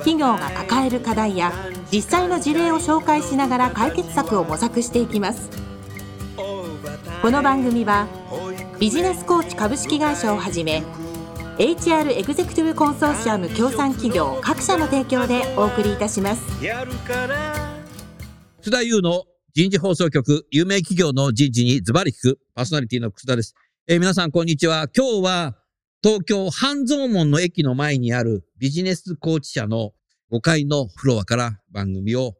企業が抱える課題や実際の事例を紹介しながら解決策を模索していきます。この番組はビジネスコーチ株式会社をはじめ HR エグゼクティブコンソーシアム協賛企業各社の提供でお送りいたします。楠田優の人事放送局有名企業の人事にズバリ聞くパーソナリティの楠田です、えー皆さんこんにちは。今日は東京半蔵門の駅の前にあるビジネスコーチ社の5階のフロアから番組を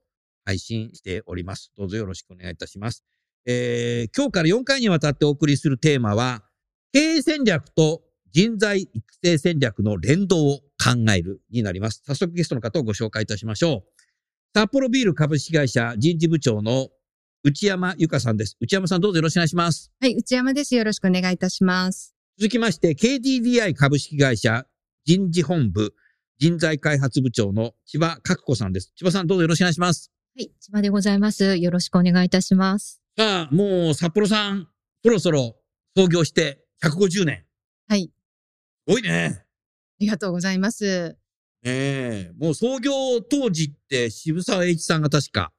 配信しております。どうぞよろしくお願いいたします。えー今日から4回にわたってお送りするテーマは、経営戦略と人材育成戦略の連動を考えるになります。早速ゲストの方をご紹介いたしましょう。札幌ビール株式会社人事部長の内山由香さんです。内山さんどうぞよろしくお願いします。はい、内山です。よろしくお願いいたします。続きまして、KDDI 株式会社人事本部人材開発部長の千葉角子さんです。千葉さんどうぞよろしくお願いします。はい、千葉でございます。よろしくお願いいたします。さあ、もう札幌さん、そろそろ創業して150年。はい、すごいね。ありがとうございます。ねえ。もう創業当時って渋沢栄一さんが確か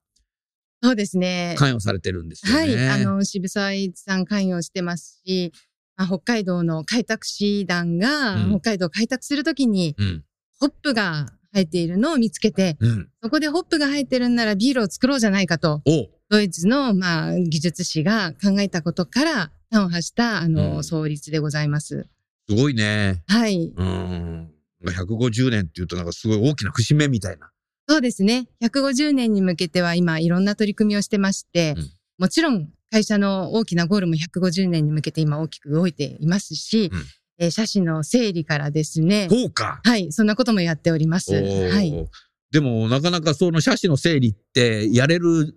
そうですね。関与されてるんですよはね。い、あの、渋沢栄一さん関与してますし、まあ、北海道の開拓士団が、うん北海道を開拓するときに、うん。ホップが生えているのを見つけて、うん。そこでホップが生えてるんならビールを作ろうじゃないかと、おドイツの、まあ、技術士が考えたことから、端を発した、あの、うん創立でございます。すごいね。はい。うん。150年っていうとなんかすごい大きな節目みたいな。そうですね。150年に向けては今いろんな取り組みをしてまして、うんもちろん会社の大きなゴールも150年に向けて今大きく動いていますし、うんえー写真の整理からですね、そうか。はい、そんなこともやっております。はい。でも、なかなかその写真の整理って、やれる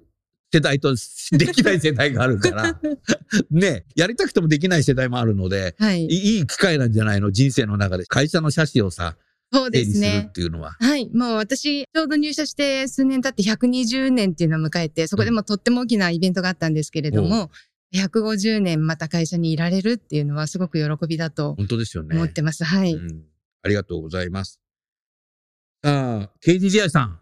世代と できない世代があるから、ね、やりたくてもできない世代もあるので、はい。いいい機会なんじゃないの？人生の中で。会社の写真をさ、そう整理するっですね。ていうのは。はい。もう私、ちょうど入社して数年経って120年っていうのを迎えて、そこでもとっても大きなイベントがあったんですけれども、150年また会社にいられるっていうのはすごく喜びだと本当ですよね。思ってます。はい。うんありがとうございます。さあ、KDDI さん。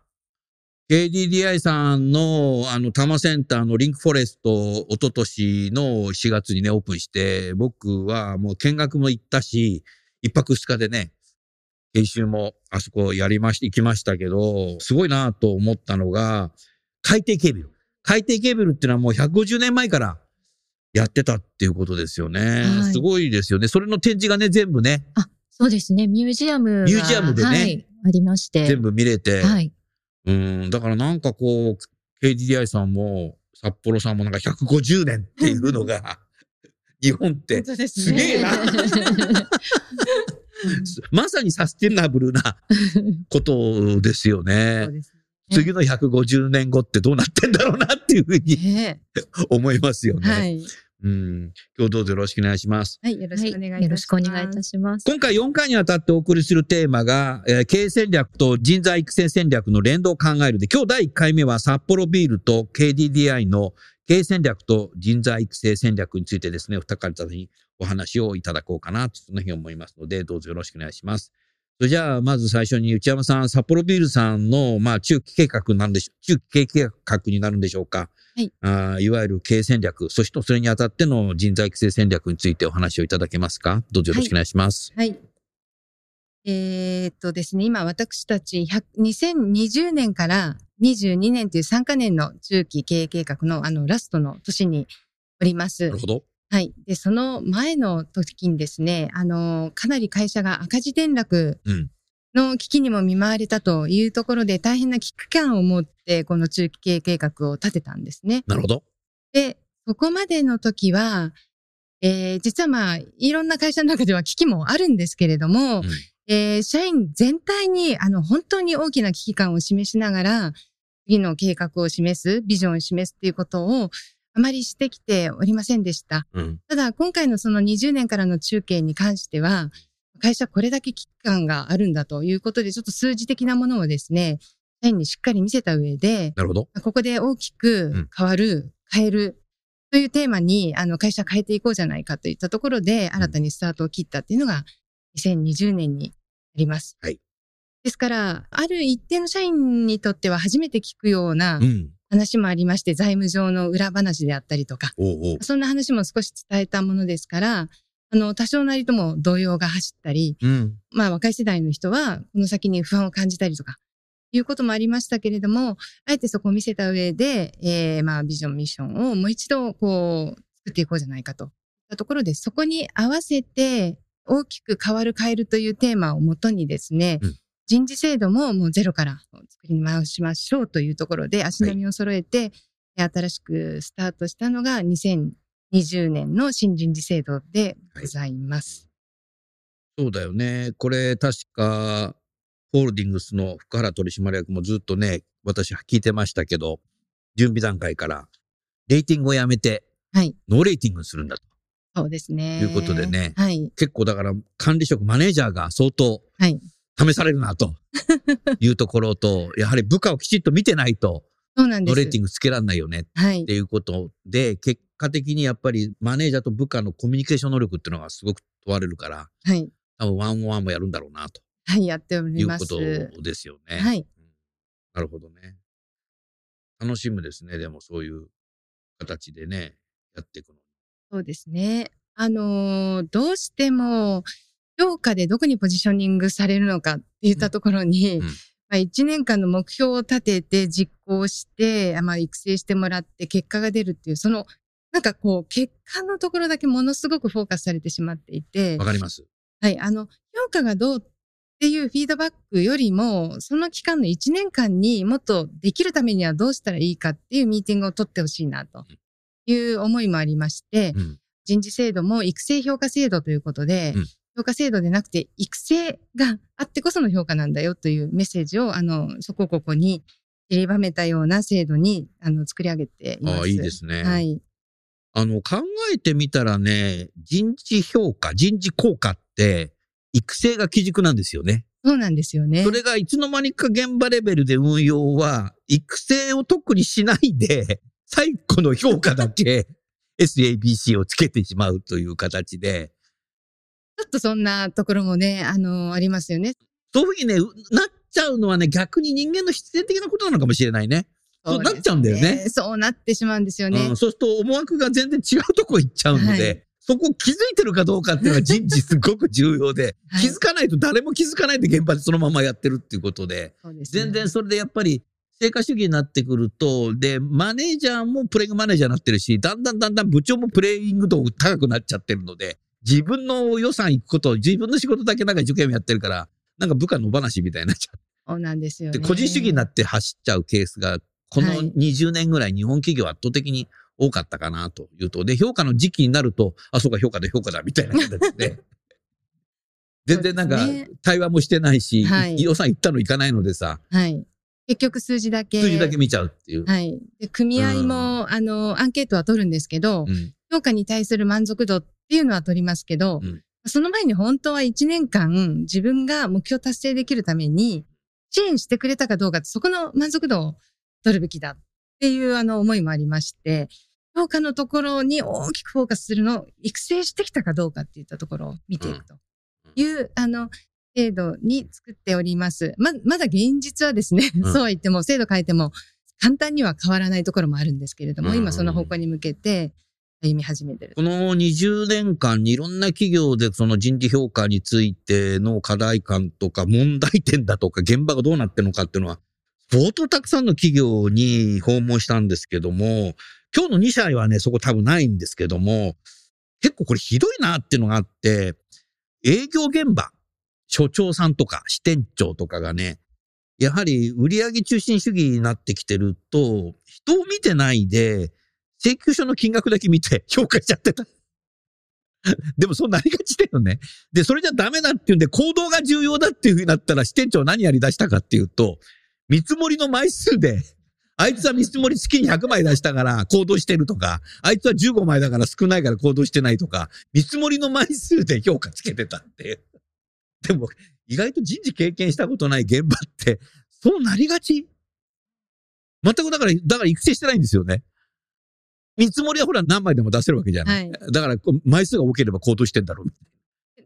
KDDI さんの、あの、多摩センターのリンクフォレスト、一昨年の4月にね、オープンして、僕はもう見学も行ったし、一泊二日でね、研修もあそこやりまし、行きましたけど、すごいなと思ったのが、海底ケーブル。海底ケーブルっていうのはもう150年前からやってたっていうことですよね。はいすごいですよね。それの展示がね、全部ね、あ、そうですね。ミュージアムが。ミュージアムでねはい、ありまして。全部見れて、はい。うん、だからなんかこう、KDDI さんも、札幌さんもなんか150年っていうのが、日本ってすげえなまさにサステナブルな ことですよそうね。です次の150年後ってどうなってんだろうなっていうふうにね。思いますよね。はい。うん、今日どうぞよろしくお願いします。はい。よろしくお願いいたします。よろしくお願いいたします。今回4回にわたってお送りするテーマが、えー経営戦略と人材育成戦略の連動を考えるで、今日第1回目は札幌ビールと KDDI の経営戦略と人材育成戦略についてですね、お二方にお話をいただこうかなと、そのふうに思いますので、どうぞよろしくお願いします。それじゃあ、まず最初に内山さん、札幌ビールさんの、まあ、中期計画なんでしょ中期計画になるんでしょうか。はい。あーいわゆる経営戦略、そしてそれにあたっての人材育成戦略についてお話をいただけますか？どうぞよろしくお願いします。はい。えーっとですね、今私たち100 2020年から22年という3カ年の中期経営計画のあのラストの年におりますなる。ほど。はい。で、その前の時にですね、あの、かなり会社が赤字転落うんの危機にも見舞われたというところで大変な危機感を持ってこの中期経営計画を立てたんですね。なるほど。で、そこまでの時は、えー実はまあ、いろんな会社の中では危機もあるんですけれども、うんえー社員全体に、あの、本当に大きな危機感を示しながら、次の計画を示す、ビジョンを示すっていうことをあまりしてきておりませんでした。うん。ただ、今回のその20年からの中継に関しては、会社これだけ危機感があるんだということで、ちょっと数字的なものをですね、社員にしっかり見せた上で、なるほど。ここで大きく変わる、変えるというテーマに、あの、会社変えていこうじゃないかといったところで、新たにスタートを切ったっていうのが、2020年になります。はい。ですから、ある一定の社員にとっては初めて聞くようなうん。話もありまして、財務上の裏話であったりとか、おうおう。そんな話も少し伝えたものですから、あの、多少なりとも動揺が走ったり、うん。まあ若い世代の人はこの先に不安を感じたりとか、いうこともありましたけれども、あえてそこを見せた上で、えー、まあビジョン、ミッションをもう一度こう作っていこうじゃないかと。たところで、そこに合わせて大きく変わる変えるというテーマをもとにですね、うん人事制度ももうゼロから作り直しましょうというところで足並みを揃えて、新しくスタートしたのが2020年の新人事制度でございます。そうだよね。これ確か、ホールディングスの福原取締役もずっとね、私聞いてましたけど、準備段階から、レーティングをやめて、はい。ノーレーティングにするんだと。そうですね。ということでねはい。結構だから管理職、マネージャーが相当はい。試されるなと いうところと、やはり部下をきちっと見てないと、そうなんです。レーティングつけられないよねっはい。ていうことで、結果的にやっぱりマネージャーと部下のコミュニケーション能力っていうのがすごく問われるから、はい。多分ワンオンワンもやるんだろうなとはい。やっておいります。うことですよね。はい。なるほどね。楽しむですね。でもそういう形でね、やっていくの。そうですね。あのーどうしても、評価でどこにポジショニングされるのかって言ったところに、うんまあ、1年間の目標を立てて実行して、あまあ、育成してもらって結果が出るっていう、その、なんかこう、結果のところだけものすごくフォーカスされてしまっていてわ、かります。はい、あの、評価がどうっていうフィードバックよりも、その期間の1年間にもっとできるためにはどうしたらいいかっていうミーティングを取ってほしいなという思いもありまして、うん。人事制度も育成評価制度ということで、うん評価制度でなくて育成があってこその評価なんだよというメッセージを、あの、そこここに散りばめたような制度に、あの、作り上げています。ああ、いいですね。はい。あの、考えてみたらね、人事評価、人事効果って、育成が基軸なんですよね。そうなんですよね。それがいつの間にか現場レベルで運用は、育成を特にしないで、最後の評価だけ SABC をつけてしまうという形で、ちょっとそんなところもね、あの、ありますよね。そういうふうにね、なっちゃうのはね、逆に人間の必然的なことなのかもしれないね。そうですなっちゃうんだよねそうなってしまうんですよね。うん、そうすると思惑が全然違うとこ行っちゃうので、はいそこ気づいてるかどうかっていうのは 人事すごく重要で、はい気づかないと誰も気づかないで現場でそのままやってるっていうことで、ですね全然それでやっぱり成果主義になってくると、で、マネージャーもプレイングマネージャーになってるし、だんだんだんだん部長もプレイング度高くなっちゃってるので、自分の予算行くこと、自分の仕事だけなんか一生懸命やってるから、なんか部下の話みたいになっちゃそうなんですよね。個人主義になって走っちゃうケースが、このはい20年ぐらい日本企業は圧倒的に多かったかなというと、で、評価の時期になると、あ、そうか、評価だ、評価だ、みたいな形で、全然なんか対話もしてないし、はい予算行ったの行かないのでさ、はい。結局数字だけ。数字だけ見ちゃうっていう。はい。で、組合も、あの、アンケートは取るんですけど、うん評価に対する満足度っていうのは取りますけど、うん。その前に本当は1年間自分が目標達成できるために支援してくれたかどうかそこの満足度を取るべきだっていうあの思いもありまして、評価のところに大きくフォーカスするのを育成してきたかどうかっていったところを見ていくと。いう、あの、制度に作っております。ま、まだ現実はですね、うん。そうは言っても制度変えても簡単には変わらないところもあるんですけれども、うん。今その方向に向けて歩み始めてる。この20年間にいろんな企業でその人事評価についての課題感とか問題点だとか現場がどうなってるのかっていうのは相当たくさんの企業に訪問したんですけども、今日の2社はね、そこ多分ないんですけども、結構これひどいなっていうのがあって、営業現場、所長さんとか支店長とかがね、やはり売上中心主義になってきてると、人を見てないで、請求書の金額だけ見て 評価しちゃってた。でもそうなりがちだよね。で、それじゃダメだっていうんで、行動が重要だっていうふうになったら、支店長何やり出したかっていうと、見積もりの枚数で あいつは見積もり月に100枚出したから行動してるとか、あいつは15枚だから少ないから行動してないとか、見積もりの枚数で評価つけてたって。でも、意外と人事経験したことない現場って、そうなりがち全くだから、だから育成してないんですよね。見積もりはほら何枚でも出せるわけじゃない。はい。だから、枚数が多ければ行動してんだろう。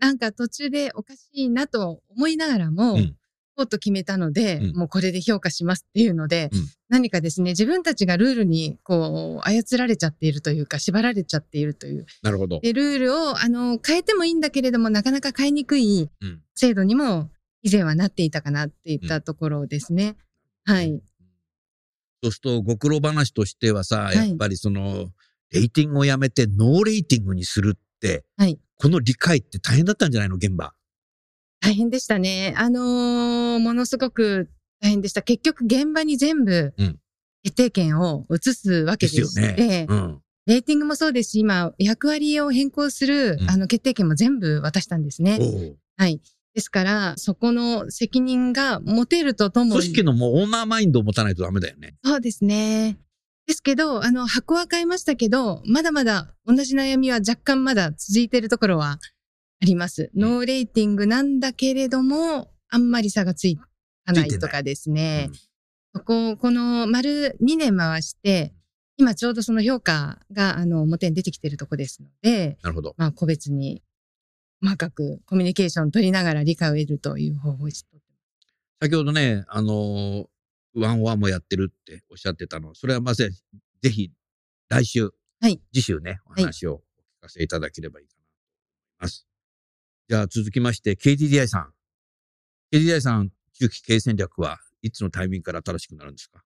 なんか途中でおかしいなと思いながらも、うんこうと決めたので、うんもうこれで評価しますっていうので、うん何かですね、自分たちがルールにこう操られちゃっているというか、縛られちゃっているという。なるほど。で、ルールをあの変えてもいいんだけれども、なかなか変えにくいうん制度にも以前はなっていたかなっていったところですね。はい。そうすると、ご苦労話としてはさ、いやっぱりその、レーティングをやめてノーレーティングにするって、はいこの理解って大変だったんじゃないの現場。大変でしたね。あのーものすごく大変でした。結局現場に全部うん決定権を移すわけでですすよね。うん。レーティングもそうですし、今、役割を変更する、うんあの決定権も全部渡したんですね。はい。ですから、そこの責任が持てるとともに。組織のもうオーナーマインドを持たないとダメだよね。そうですね。ですけど、あの、箱は変えましたけど、まだまだ同じ悩みは若干まだ続いているところはあります。うんノーレーティングなんだけれども、あんまり差がついかないとかですね。そこ、この丸2年回して、今ちょうどその評価が、あの、表に出てきているとこですので、なるほど。まあ、個別に、細かくコミュニケーション取りながら理解を得るという方法を先ほどね、あのーワンワンもやってるっておっしゃってたの。それはまず、ぜひ、来週、はい次週ね、お話をお聞かせいただければいいかなと思います。じゃあ続きまして、KDDI さん。KDDI さん、中期経営戦略はいつのタイミングから新しくなるんですか？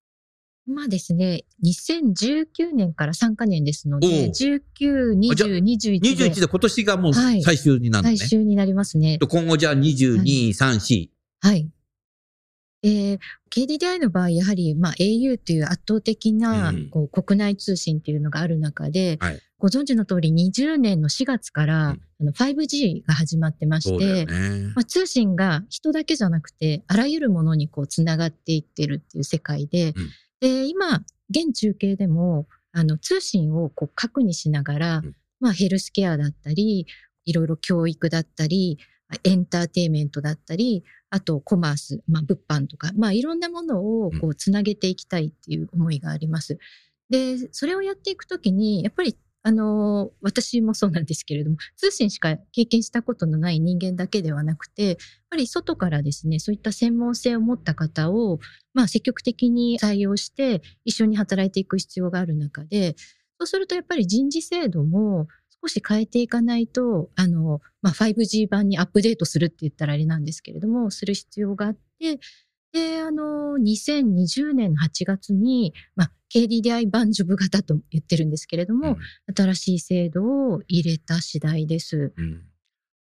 まあですね、2019年から3カ年ですので、おう19、あじゃ20、21 ?21 でで今年がもうはい最終になるのね。最終になりますね。今後じゃあ22、3、4。はい。えー KDDI の場合、やはり、まあ、au という圧倒的な、うんこう国内通信っていうのがある中で、はいご存知の通り20年の4月から、うんあの 5G が始まってまして、ね。まあ、通信が人だけじゃなくて、あらゆるものにこう、つながっていってるっていう世界で、うんで、今、現中継でも、あの、通信をこう、核にしながら、うんまあ、ヘルスケアだったり、いろいろ教育だったり、エンターテインメントだったり、あとコマース、まあ、物販とか、まあ、いろんなものをこう、つなげていきたいっていう思いがあります。で、それをやっていくときに、やっぱりあの、私もそうなんですけれども、通信しか経験したことのない人間だけではなくて、やっぱり外からですね、そういった専門性を持った方を、まあ積極的に採用して一緒に働いていく必要がある中で、そうするとやっぱり人事制度も少し変えていかないと、あの、まあ 5G 版にアップデートするって言ったらあれなんですけれども、する必要があって、で、あの、2020年8月に、まあ KDDI 版ジョブ型と言ってるんですけれども、新しい制度を入れた次第です。うん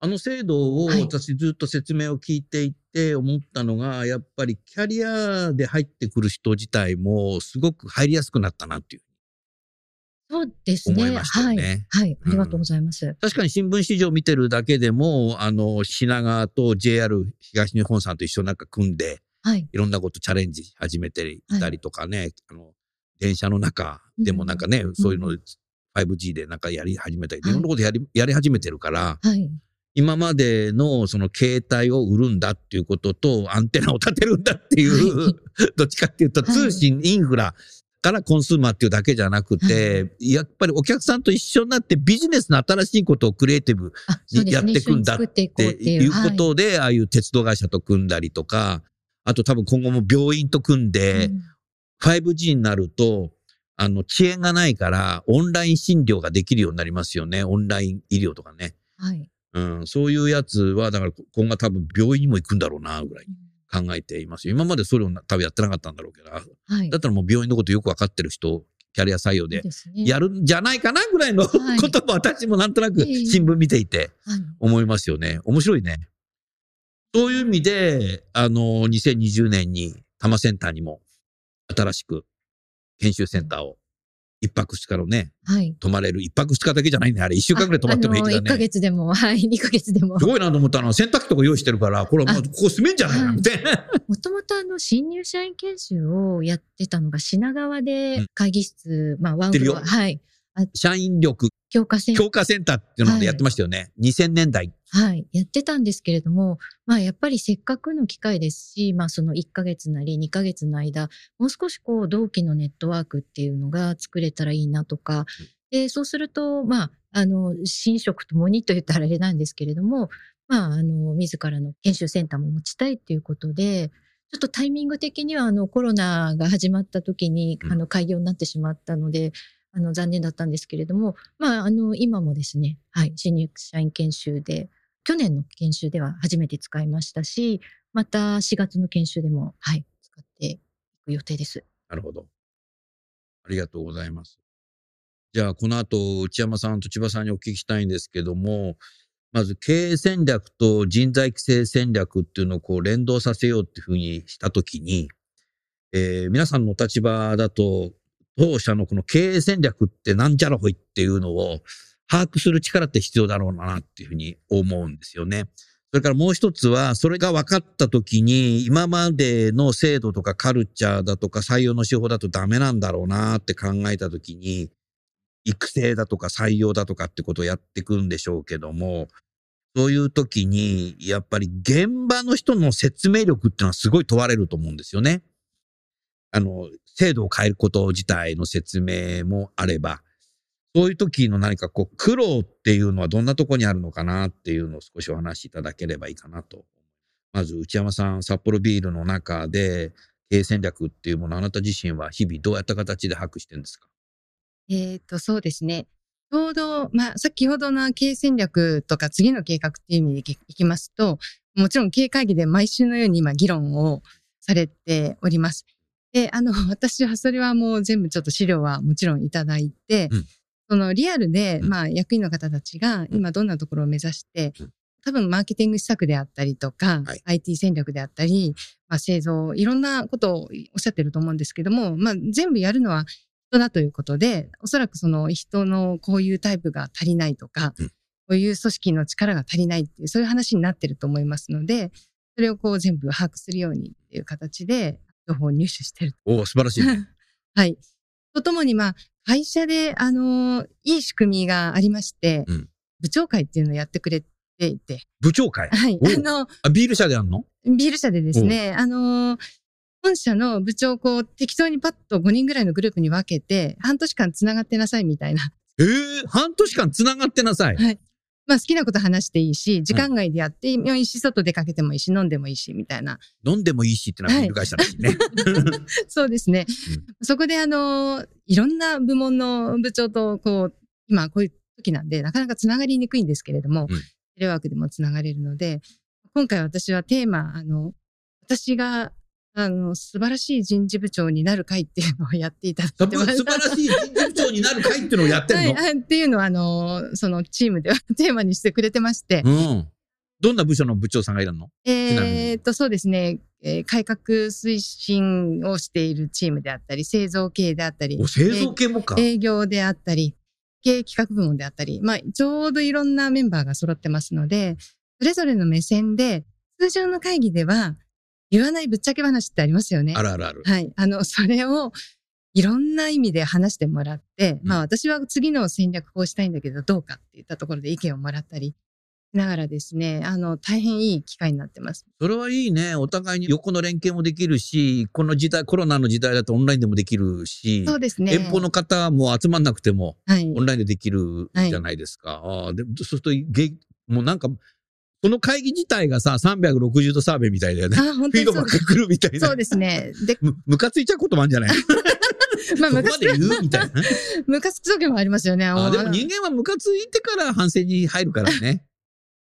あの制度をはい私ずっと説明を聞いていて思ったのが、やっぱりキャリアで入ってくる人自体もすごく入りやすくなったなっていう。そうですね。思いましたよねはい。はい。ありがとうございます。確かに新聞市場見てるだけでも、あの、品川と JR 東日本さんと一緒になんか組んで、はい。いろんなことチャレンジ始めていたりとかね、あの、電車の中でもなんかね、そういうのう 5G でなんかやり始めたり、いはい。ろんなことやり、やり始めてるから、はい。今までのその携帯を売るんだっていうことと、アンテナを立てるんだっていう、はい。どっちかっていうと、はい。通信インフラからコンスーマーっていうだけじゃなくて、やっぱりお客さんと一緒になってビジネスの新しいことをクリエイティブあ、そうですね。やっていくんだっていこうことで、ああいう鉄道会社と組んだりとか、あと多分今後も病院と組んはいで、うん 5G になると、あの、遅延がないから、オンライン診療ができるようになりますよね。オンライン医療とかね。はい。うん、そういうやつは、だから今後は多分病院にも行くんだろうな、ぐらい考えていますよ。今までそれを多分やってなかったんだろうけど、はい。だったらもう病院のことよくわかってる人、キャリア採用で。やるんじゃないかな、ぐらいのはいことも私もなんとなくええ新聞見ていてはい。思いますよね。面白いね。そういう意味で、あの、2020年に多摩センターにも新しく研修センターを一泊二日のね、はい。泊まれる。一泊二日だけじゃないね。あれ、一週間ぐらい泊まっても平気だ1ヶね。月でも、はい、2ヶ月でもす。ごいなと思ったのは、洗濯機とか用意してるから、これもうあここ住めんじゃないかみたいな。もともとあの、新入社員研修をやってたのが品川うんで会議室、まあ、ワンフロア、はい。社員力強化センター強化センターっていうのでやってましたよね。2000年代。はい、やってたんですけれども、まあやっぱりせっかくの機会ですし、まあその1ヶ月なり2ヶ月の間、もう少しこう同期のネットワークっていうのが作れたらいいなとか、で、そうすると、まあ、あの、新職ともにと言ったらあれなんですけれども、まあ、あの、自らの研修センターも持ちたいっていうことで、ちょっとタイミング的にはあのコロナが始まった時にうん。あの開業になってしまったので、あの残念だったんですけれども、まあ、あの今もですね、はい、新入社員研修で去年の研修では初めて使いましたし、また4月の研修でも、はい、使っていく予定です。なるほど。ありがとうございます。じゃあ、この後、内山さんと千葉さんにお聞きしたいんですけども、まず経営戦略と人材育成戦略っていうのをこう連動させようっていうふうにしたときに、えー皆さんの立場だと、当社のこの経営戦略ってなんじゃらほいっていうのを把握する力って必要だろうなっていうふうに思うんですよね。それからもう一つは、それが分かったときに、今までの制度とかカルチャーだとか採用の手法だとダメなんだろうなって考えたときに、育成だとか採用だとかってことをやっていくんでしょうけども、そういうときに、やっぱり現場の人の説明力っていうのはすごい問われると思うんですよね。あの、制度を変えること自体の説明もあれば、そういう時の何かこう苦労っていうのはどんなとこにあるのかなっていうのを少しお話しいただければいいかなと。まず内山さん、札幌ビールの中で経営戦略っていうものをあなた自身は日々どうやった形で把握してるんですか？えっ、と、そうですね。ちょうど、まあ、先ほどの経営戦略とか次の計画っていう意味でいきいきますと、もちろん経営会議で毎週のように今議論をされております。で、あの、私はそれはもう全部ちょっと資料はもちろんいただいて、うんそのリアルで、うんまあ、役員の方たちが今どんなところを目指してうん、多分マーケティング施策であったりとか、はい IT 戦略であったり、まあ、製造、いろんなことをおっしゃってると思うんですけども、まあ、全部やるのは人だということで、おそらくその人のこういうタイプが足りないとか、うんこういう組織の力が足りないっていう、そういう話になってると思いますので、それをこう全部把握するようにっていう形で、情報を入手してる。おお、素晴らしいね。はい。とともに、まあ、会社で、あの、いい仕組みがありまして、うん部長会っていうのをやってくれていて、部長会？はい。あの、あビール社であんの？ビール社でですね、あのー本社の部長をこう適当にパッと5人ぐらいのグループに分けて、半年間つながってなさいみたいな。ええ半年間つながってなさい。まあ好きなこと話していいし、時間外でやってもいいし、外出かけてもいいし、飲んでもいいし、みたいな。飲んでもいいしってのはビール会社だしね。そうですね。そこであのーいろんな部門の部長とこう、今こういう時なんで、なかなかつながりにくいんですけれども、うんテレワークでもつながれるので、今回私はテーマ、あの、私が、あの、素晴らしい人事部長になる会っていうのをやっていただ素いてます。晴らしい人事部長になる会ってのをやってんの、はい、はいっていうのは、あの、そのチームではテーマにしてくれてまして、うん。どんな部署の部長さんがいるの？えーっと、そうですね、えー改革推進をしているチームであったり、製造系であったり、お、製造系もか。営業であったり、経営企画部門であったり、まあ、ちょうどいろんなメンバーが揃ってますので、それぞれの目線で、通常の会議では言わないぶっちゃけ話ってありますよね。あるあるある。はい。あの、それをいろんな意味で話してもらって、うんまあ私は次の戦略こうしたいんだけどどうかっていったところで意見をもらったりしながらですね、あの、大変いい機会になってます。それはいいね。お互いに横の連携もできるし、この時代、コロナの時代だとオンラインでもできるし、そうですね。遠方の方も集まんなくても、はいオ。ンラインでできるじゃないですか。ああでそうするとげ、もうなんか、その会議自体がさ、360度サーベイみたいだよね。あ、本フィード当にそうです。バック来るみたいな。そうですね。で、む、ムカついちゃうこともあるんじゃない？まあ、そこま昔で言うみたいな。ムカつく時もありますよね。あでもの人間はムカついてから反省に入るからね。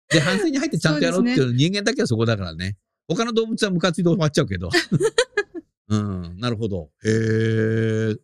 で、反省に入ってちゃんとやろうっていう人間だけはそこだからね。他の動物はムカついて終わっちゃうけど。うん、なるほど。へえ。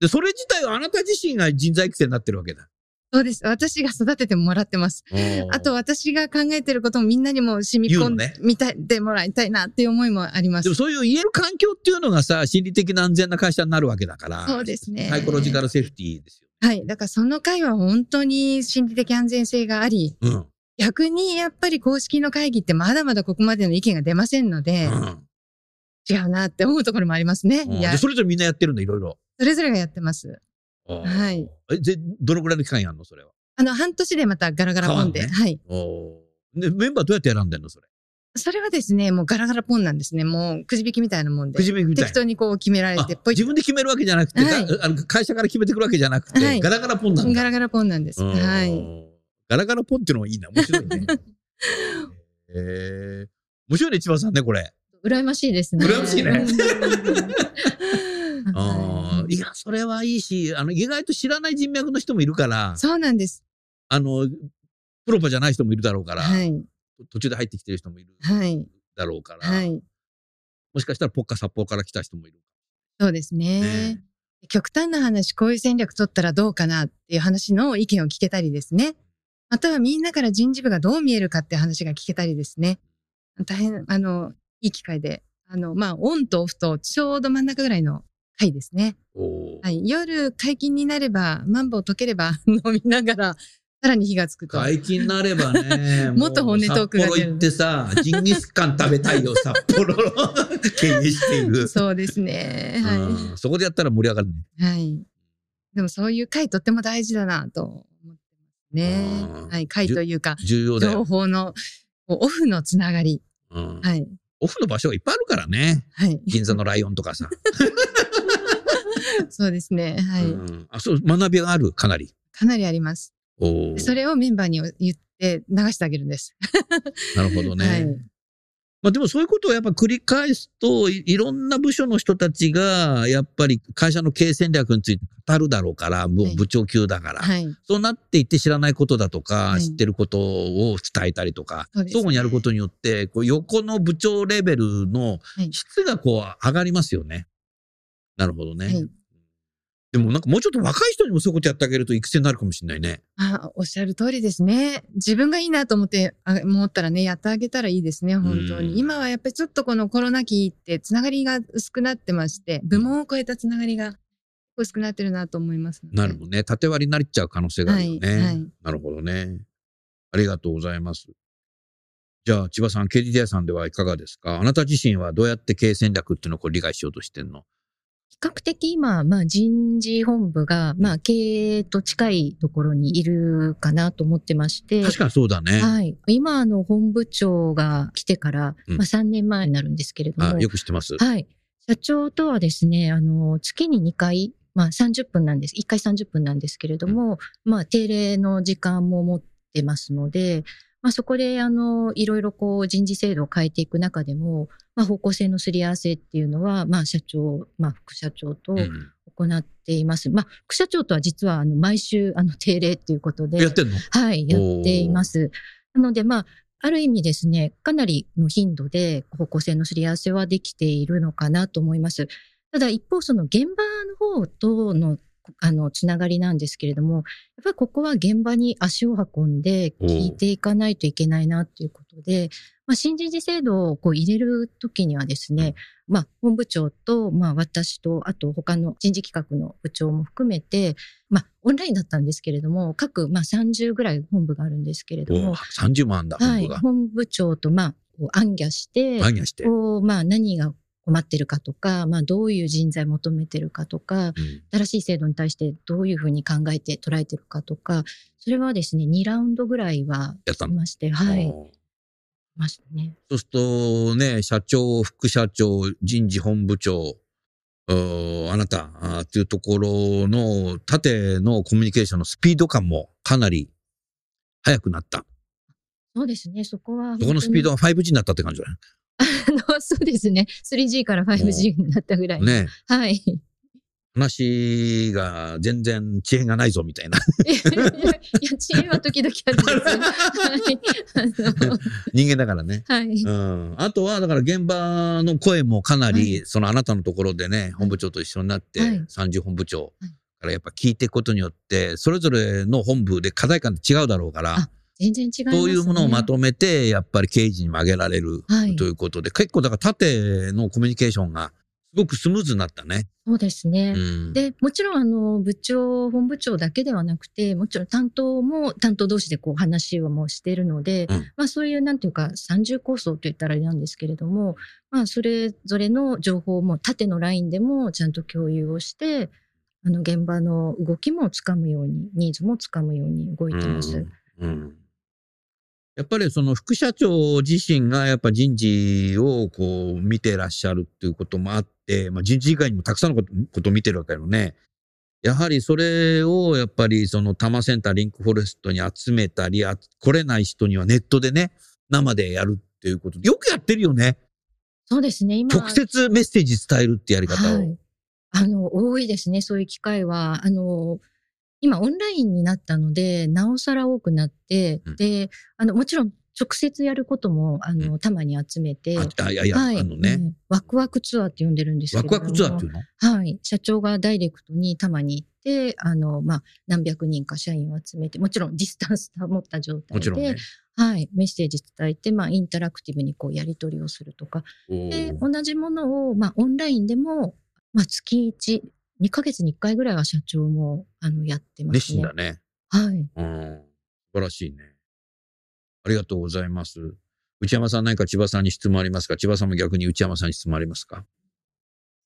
で、それ自体はあなた自身が人材育成になってるわけだ。そうです。私が育ててもらってます。あと、私が考えてることもみんなにも染み込んでみたいでもらいたいなっていう思いもありますでも。そういう言える環境っていうのがさ、心理的な安全な会社になるわけだから。そうですね。サイコロジカルセーフティーですよ。はい。だからその会は本当に心理的安全性があり、うん。逆にやっぱり公式の会議ってまだまだここまでの意見が出ませんので、うん違うなって思うところもありますね。いやうんで、それぞれみんなやってるんだ、いろいろ。それぞれがやってます。はい。え、ぜ、どのぐらいの期間やんのそれは？あの、半年でまたガラガラポンで。変わはい。おーで、メンバーどうやって選んでんのそれ？それはですね、もうガラガラポンなんですね。もうくじ引きみたいなもんでく。じ引き適当にこう決められな。て、自分で決めるわけじゃなくて、はいがあの会社から決めてくるわけじゃなくて、はいガラガラポンなんだ。ガラガラポンなんです。うんはい。。ガラガラポンっていうのもいいな。面白いね。えー、面白いね、千葉さんね、これ。羨ましいですね。羨ましいねいや、それはいいし、あの、意外と知らない人脈の人もいるから、そうなんです。あの、プロパじゃない人もいるだろうから、はい。途中で入ってきてる人もいるはい。だろうから、はい。もしかしたらポッカ札幌から来た人もいる。そうですね。ね極端な話、こういう戦略取ったらどうかなっていう話の意見を聞けたりですね。またはみんなから人事部がどう見えるかって話が聞けたりですね。大変、あの、いい機会で、あの、まあ、オンとオフとちょうど真ん中ぐらいの回ですね。はい。夜解禁になれば、マンボウ解ければ 飲みながら、さらに火がつくと。解禁になればね、もっと本音トークが出る行ってさ、ジンギスカン食べたいよ、札幌の 経営している。そうですね。はうんそこでやったら盛り上がるね。い。はい。でもそういう回とっても大事だなと思ってますねうん。はい。回というか、情重要だよ。報のオフのつながり。うんはい。オフの場所がいっぱいあるからね。はい。銀座のライオンとかさ。そうですね。はい。うんあ、そう、学びがある、かなり。かなりあります。おーそれをメンバーに言って流してあげるんです。なるほどね。はいまあでもそういうことをやっぱ繰り返すとい、いろんな部署の人たちが、やっぱり会社の経営戦略について語るだろうから、もはいう部長級だから。はい。そうなっていって知らないことだとか、はい知ってることを伝えたりとか、そう相互にやることによって、こう横の部長レベルのはい質がこう上がりますよね。なるほどね。はいでもなんかもうちょっと若い人にもそういうことやってあげると育成になるかもしれないね。あ、おっしゃる通りですね。自分がいいなと思って、あ思ったらね、やってあげたらいいですね、本当うんに。今はやっぱりちょっとこのコロナ期ってつながりが薄くなってまして、部門を超えたつながりが薄くなってるなと思います。なるほどね。縦割りになっちゃう可能性があるよね。はいはいなるほどね。ありがとうございます。じゃあ、千葉さん、KDDI さんではいかがですか？あなた自身はどうやって経営戦略っていうのをこう理解しようとしてんの？比較的今、まあ人事本部が、まあ経営と近いところにいるかなと思ってまして。確かにそうだね。はい。今、あの、本部長が来てから、うんまあ3年前になるんですけれども。あよく知ってます。はい。社長とはですね、あの、月に2回、まあ30分なんです。1回30分なんですけれども、まあ定例の時間も持ってますので、まあそこで、あの、いろいろこう人事制度を変えていく中でも、まあ方向性のすり合わせっていうのは、まあ社長、まあ副社長とうん行っています。まあ副社長とは実は、あの、毎週、あの、定例っていうことで、やってんの？はい、やっています。なので、まあ、ある意味ですね、かなりの頻度で方向性のすり合わせはできているのかなと思います。ただ一方、その現場の方とのあの、つながりなんですけれども、やっぱりここは現場に足を運んで聞いていかないといけないなということで、まあ、新人事制度をこう入れるときにはですね、まあ、本部長と、まあ、私と、あと他の人事企画の部長も含めて、まあ、オンラインだったんですけれども、各、まあ、30ぐらい本部があるんですけれどおも、30万だ、はい、本部が。本部長と、まあ、こう暗記して、何やして。こう、まあ、何が困ってるかとか、まあ、どういう人材求めてるかとか、うん新しい制度に対してどういうふうに考えて捉えてるかとか、それはですね、2ラウンドぐらいはやまして、はい、ましたね。そうするとね、社長、副社長、人事本部長、あなたあーっていうところの縦のコミュニケーションのスピード感もかなり速くなった。そうですね、そこは。そこのスピードが 5G になったって感じだね。あのそうですね。3G から 5G になったぐらい。ねはい。い話が全然遅延がないぞみたいな。や、知恵は時々あるんですよ。はい。人間だからね。はい。うん。あとは、だから現場の声もかなり、そのあなたのところでね、本部長と一緒になって、はい30本部長はいからやっぱ聞いていくことによって、それぞれの本部で課題感って違うだろうからあ、全然違いますね。そういうものをまとめて、やっぱり刑事にも上げられるはいということで、結構だから縦のコミュニケーションがすごくスムーズになったね。そうですね。うん。で、もちろん、あの、部長、本部長だけではなくて、もちろん担当も担当同士でこう話をもうしているので、うんまあそういう、なんていうか、三重構想と言ったらあれなんですけれども、まあそれぞれの情報も縦のラインでもちゃんと共有をして、あの、現場の動きもつかむように、ニーズもつかむように動いてます。うんうんやっぱりその副社長自身がやっぱ人事をこう見てらっしゃるっていうこともあって、まあ、人事以外にもたくさんのことを見てるわけよね。やはりそれをやっぱりその多摩センターリンクフォレストに集めたり、あ来れない人にはネットでね、生でやるっていうこと。よくやってるよね。そうですね、今。直接メッセージ伝えるってやり方を。はい。あの、多いですね、そういう機会は。あの、今オンラインになったので、なおさら多くなって、うんで、あの、もちろん直接やることも、あの、たまに集めて、ああいやいや、はい、あのね、うんワクワクツアーって呼んでるんですけれども。ワクワクツアーっていうの？はい。社長がダイレクトにたまに行って、あの、まあ、何百人か社員を集めて、もちろんディスタンス保った状態で、もちろんね。はい。メッセージ伝えて、まあ、インタラクティブにこう、やり取りをするとか、おで、ー同じものを、まあ、オンラインでも、まあ、月1、2ヶ月に1回ぐらいは社長も、あの、やってますね。熱心だね。はい。うん。素晴らしいね。ありがとうございます。内山さん何か千葉さんに質問ありますか？千葉さんも逆に内山さんに質問ありますか？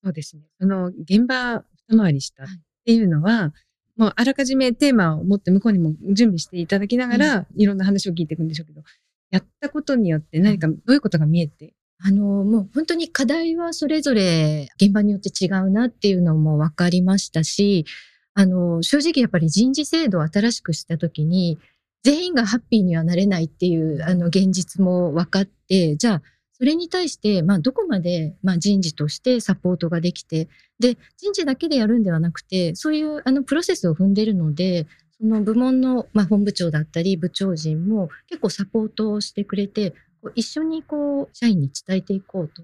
そうですね。その現場二回りしたっていうのは、もうあらかじめテーマを持って向こうにも準備していただきながら、いろんな話を聞いていくんでしょうけど、やったことによって何かどういうことが見えて、あの、もう本当に課題はそれぞれ現場によって違うなっていうのも分かりましたし、あの、正直やっぱり人事制度を新しくしたときに、全員がハッピーにはなれないっていう、あの、現実も分かって、じゃあ、それに対して、まあ、どこまで、まあ、人事としてサポートができて、で、人事だけでやるんではなくて、そういう、あの、プロセスを踏んでるので、その部門の、まあ、本部長だったり、部長陣も結構サポートをしてくれて、一緒にこう、社員に伝えていこうと。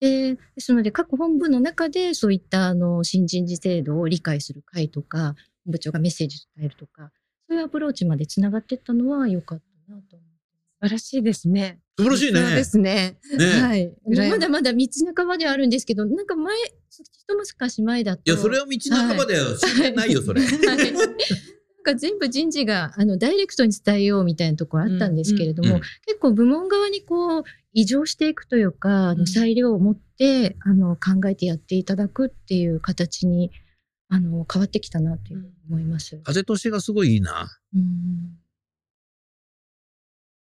で、ですので、各本部の中でそういったあの、新人事制度を理解する会とか、本部長がメッセージ伝えるとか、そういうアプローチまでつながっていったのは良かったなと思素晴らしいですね。素晴らしいね。そうですね。ねはい。う。まだまだ道半ばではあるんですけど、なんか前、一昔前だと。いや、それは道半ばだよ。知らないよ、それ。はい なんか全部人事があのダイレクトに伝えようみたいなところあったんですけれども、うん結構部門側にこう異常していくというか、あうん。の裁量を持ってあの考えてやっていただくっていう形にあの変わってきたなと思います。風通しがすごいいいな。うん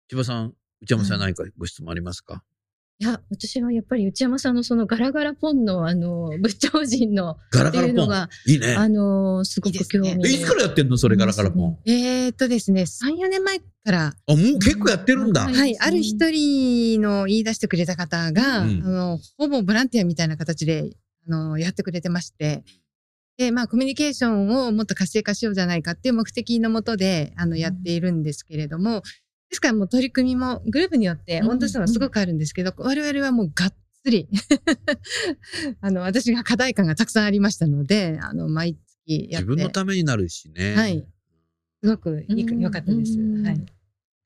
千葉さん、内山さん何かご質問ありますか？いや、私はやっぱり内山さんのそのガラガラポンのあの部長陣のガラガラポン。いうのが。いいね。あのすごく興味いいねえいつからやってんのそれガラガラポン？えーっとですね、3、4年前から、あ、もう結構やってるんだ。うん。はい、ある一人の言い出してくれた方が、うん。あの、ほぼボランティアみたいな形で、あの、やってくれてまして、で、まあ、コミュニケーションをもっと活性化しようじゃないかっていう目的のもとで、あの、やっているんですけれども、ですからもう取り組みもグループによって温度差はすごくあるんですけど、我々はもうがっつり、あの、私が課題感がたくさんありましたので、あの、毎月やって。自分のためになるしね。はいすごく良かったです。うんはい。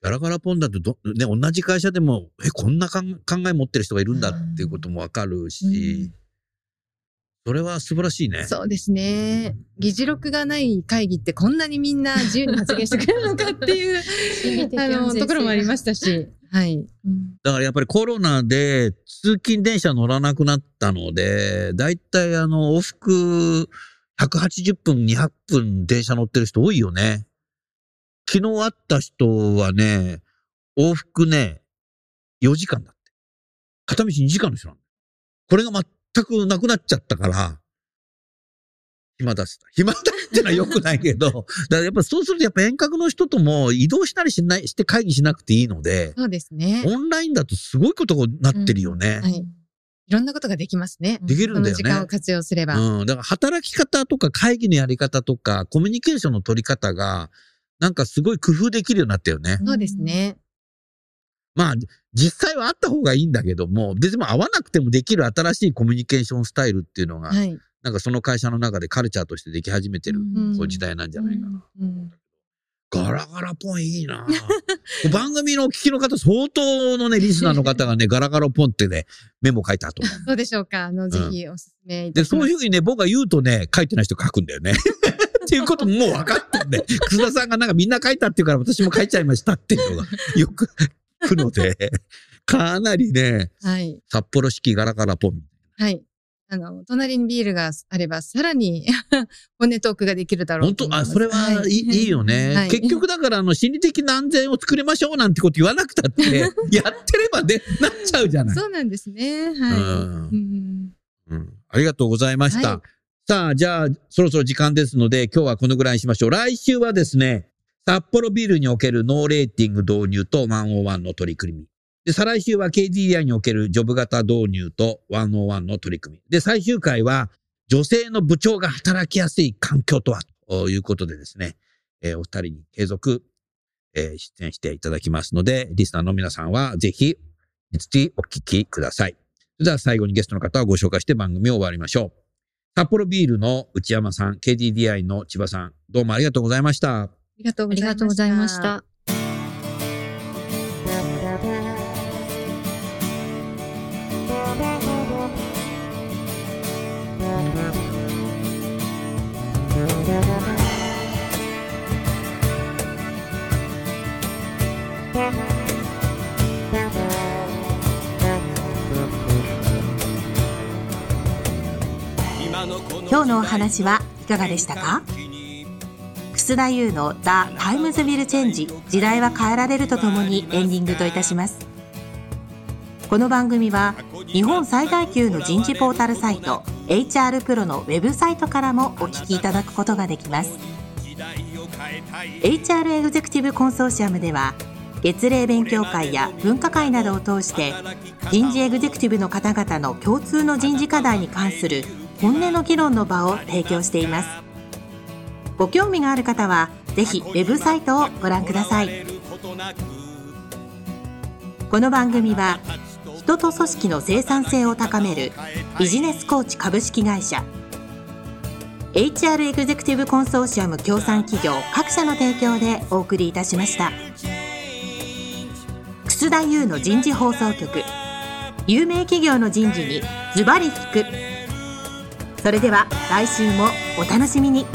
ガラガラポンだとど、ね、同じ会社でも、え、こんな考え持ってる人がいるんだっていうこともわかるし、それは素晴らしいね。そうですね。議事録がない会議ってこんなにみんな自由に発言してくれるのかっていう、あの、ところもありましたし、はい。うんだからやっぱりコロナで通勤電車乗らなくなったので、だいたいあの往復180分、200分電車乗ってる人多いよね。昨日会った人はね、往復ね、4時間だって。片道2時間の人なの。これが全くなくなっちゃったから、暇だっつった。暇だってのは良くないけど、だからやっぱそうするとやっぱ遠隔の人とも移動したりしない、して会議しなくていいので、そうですね。オンラインだとすごいことになってるよね。はいいろんなことができますね。できるんだよその時間をね。活用すれば。うん。だから働き方とか会議のやり方とか、コミュニケーションの取り方が、なんかすごい工夫できるようになったよね。そうですね。まあ、実際はあった方がいいんだけども、別にも合わなくてもできる新しいコミュニケーションスタイルっていうのが、はい。なんかその会社の中でカルチャーとしてでき始めてる、うんこう時代なんじゃないかな。うんガラガラポンいいな番組のお聞きの方、相当のね、リスナーの方がね、ガラガラポンってね、メモ書いたと思う。どうでしょうかあの、ぜひおすすめいで。そういうふうにね、僕が言うとね、書いてない人書くんだよね。っていうことももう分かってんで、楠田さんがなんかみんな書いたっていうから私も書いちゃいましたっていうのがよく来るので、かなりね、はい。札幌式ガラガラポン。はい。あの、隣にビールがあれば、さらに 骨トークができるだろう本当？あ。それはいい,、い、いよね、はい結局だから、あの、心理的な安全を作りましょうなんてこと言わなくたって、やってればね、なっちゃうじゃない。そうなんですね。はい。うんうんうん。ありがとうございました。はいさあ、じゃあ、そろそろ時間ですので、今日はこのぐらいにしましょう。来週はですね、札幌ビールにおけるノーレーティング導入と101の取り組み。で、再来週は KDDI におけるジョブ型導入と101の取り組み。で、最終回は女性の部長が働きやすい環境とは？ということでですね、えーお二人に継続、えー出演していただきますので、リスナーの皆さんはぜひ、引き続きお聞きください。それでは最後にゲストの方をご紹介して番組を終わりましょう。札幌ビールの内山さん、KDDI の千葉さん、どうもありがとうございました。ありがとうありがとうございまし。た。今日のお話はいかがでしたか？楠田優の The Times Will Change 時代は変えられるとともにエンディングといたします。この番組は日本最大級の人事ポータルサイト HR プロのウェブサイトからもお聞きいただくことができます。HR エグゼクティブコンソーシアムでは月例勉強会や分科会などを通して人事エグゼクティブの方々の共通の人事課題に関する本音の議論の場を提供しています。ご興味がある方はぜひウェブサイトをご覧ください。この番組は人と組織の生産性を高めるビジネスコーチ株式会社。HR エグゼクティブコンソーシアム協賛企業各社の提供でお送りいたしました。楠田優の人事放送局有名企業の人事にズバリ聞く。それでは来週もお楽しみに